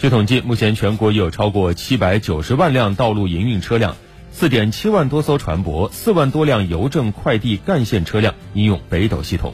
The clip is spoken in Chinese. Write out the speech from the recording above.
据统计目前全国已有超过七百九十万辆道路营运车辆四点七万多艘船舶四万多辆邮政快递干线车辆应用北斗系统。